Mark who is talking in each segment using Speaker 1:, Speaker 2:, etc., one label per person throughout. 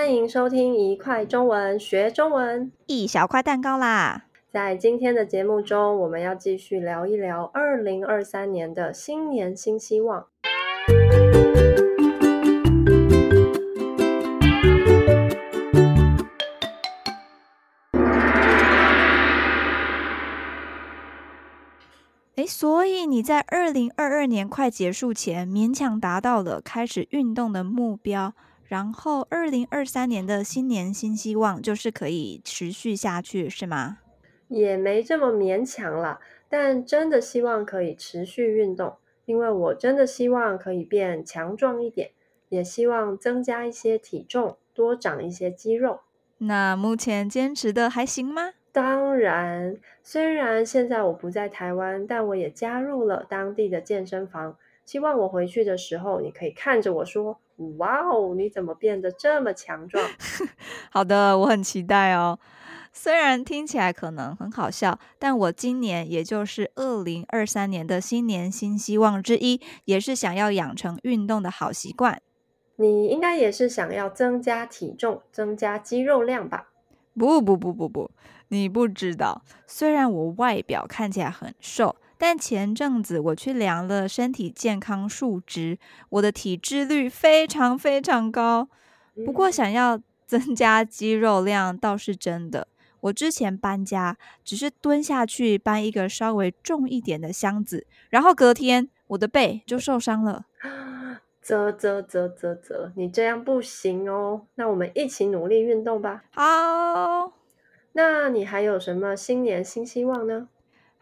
Speaker 1: 欢迎收听一块中文学中文，
Speaker 2: 一小块蛋糕啦！
Speaker 1: 在今天的节目中，我们要继续聊一聊二零二三年的新年新希望。
Speaker 2: 诶，所以你在二零二二年快结束前，勉强达到了开始运动的目标。然后，二零二三年的新年新希望就是可以持续下去，是吗？
Speaker 1: 也没这么勉强了，但真的希望可以持续运动，因为我真的希望可以变强壮一点，也希望增加一些体重，多长一些肌肉。
Speaker 2: 那目前坚持的还行吗？
Speaker 1: 当然，虽然现在我不在台湾，但我也加入了当地的健身房。希望我回去的时候，你可以看着我说：“哇哦，你怎么变得这么强壮？”
Speaker 2: 好的，我很期待哦。虽然听起来可能很好笑，但我今年也就是二零二三年的新年新希望之一，也是想要养成运动的好习惯。
Speaker 1: 你应该也是想要增加体重、增加肌肉量吧？
Speaker 2: 不不不不不，你不知道，虽然我外表看起来很瘦。但前阵子我去量了身体健康数值，我的体脂率非常非常高。不过想要增加肌肉量倒是真的。我之前搬家只是蹲下去搬一个稍微重一点的箱子，然后隔天我的背就受伤了。
Speaker 1: 啧啧啧啧啧，你这样不行哦。那我们一起努力运动吧。
Speaker 2: 好。
Speaker 1: 那你还有什么新年新希望呢？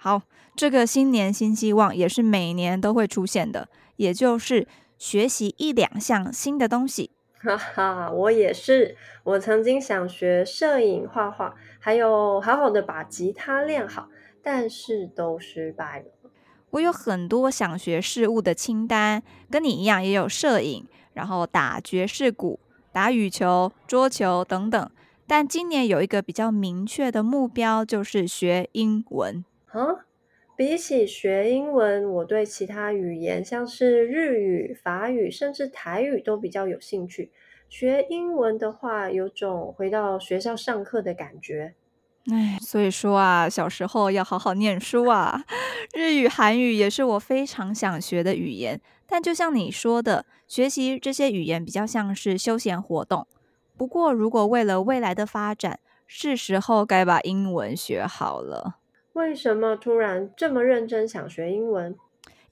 Speaker 2: 好，这个新年新希望也是每年都会出现的，也就是学习一两项新的东西。
Speaker 1: 哈哈，我也是。我曾经想学摄影、画画，还有好好的把吉他练好，但是都失败了。
Speaker 2: 我有很多想学事物的清单，跟你一样，也有摄影，然后打爵士鼓、打羽球、桌球等等。但今年有一个比较明确的目标，就是学英文。
Speaker 1: 啊，比起学英文，我对其他语言，像是日语、法语，甚至台语都比较有兴趣。学英文的话，有种回到学校上课的感觉。
Speaker 2: 哎，所以说啊，小时候要好好念书啊。日语、韩语也是我非常想学的语言，但就像你说的，学习这些语言比较像是休闲活动。不过，如果为了未来的发展，是时候该把英文学好了。
Speaker 1: 为什么突然这么认真想学英文？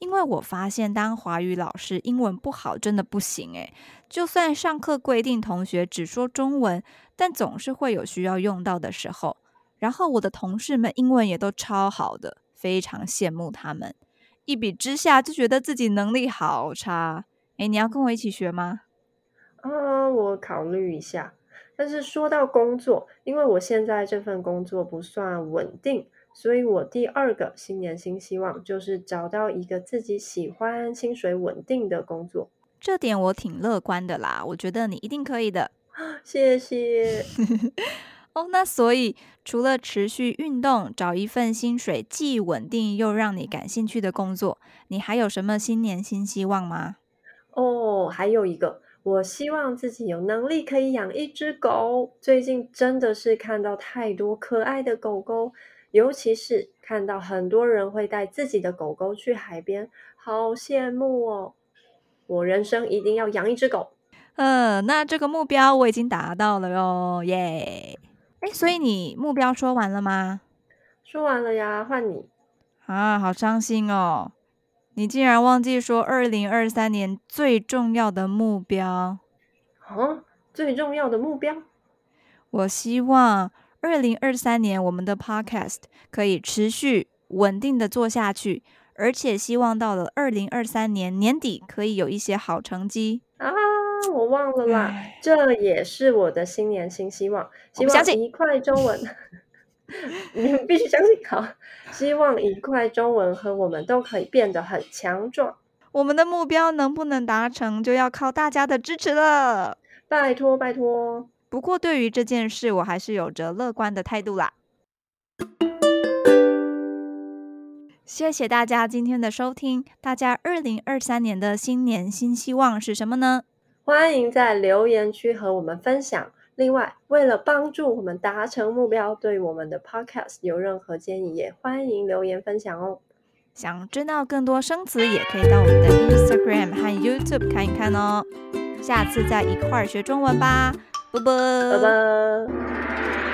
Speaker 2: 因为我发现当华语老师，英文不好真的不行诶。就算上课规定同学只说中文，但总是会有需要用到的时候。然后我的同事们英文也都超好的，非常羡慕他们。一比之下就觉得自己能力好差。诶，你要跟我一起学吗？
Speaker 1: 啊，我考虑一下。但是说到工作，因为我现在这份工作不算稳定。所以我第二个新年新希望就是找到一个自己喜欢、薪水稳定的工作。
Speaker 2: 这点我挺乐观的啦，我觉得你一定可以的。
Speaker 1: 谢谢。
Speaker 2: 哦，那所以除了持续运动，找一份薪水既稳定又让你感兴趣的工作，你还有什么新年新希望吗？
Speaker 1: 哦，还有一个，我希望自己有能力可以养一只狗。最近真的是看到太多可爱的狗狗。尤其是看到很多人会带自己的狗狗去海边，好羡慕哦！我人生一定要养一只狗。
Speaker 2: 嗯，那这个目标我已经达到了哟，耶！诶，所以你目标说完了吗？
Speaker 1: 说完了呀，换你。
Speaker 2: 啊，好伤心哦！你竟然忘记说二零二三年最重要的目标。
Speaker 1: 啊，最重要的目标？
Speaker 2: 我希望。二零二三年，我们的 Podcast 可以持续稳定的做下去，而且希望到了二零二三年年底可以有一些好成绩
Speaker 1: 啊！我忘了啦，唉这也是我的新年新希望。希望一块中文，你们必须相信。好，希望一块中文和我们都可以变得很强壮。
Speaker 2: 我们的目标能不能达成，就要靠大家的支持了。
Speaker 1: 拜托，拜托。
Speaker 2: 不过，对于这件事，我还是有着乐观的态度啦。谢谢大家今天的收听。大家二零二三年的新年新希望是什么呢？
Speaker 1: 欢迎在留言区和我们分享。另外，为了帮助我们达成目标，对我们的 Podcast 有任何建议，也欢迎留言分享哦。
Speaker 2: 想知道更多生词，也可以到我们的 Instagram 和 YouTube 看一看哦。下次再一块儿学中文吧，啵啵。
Speaker 1: 拜拜。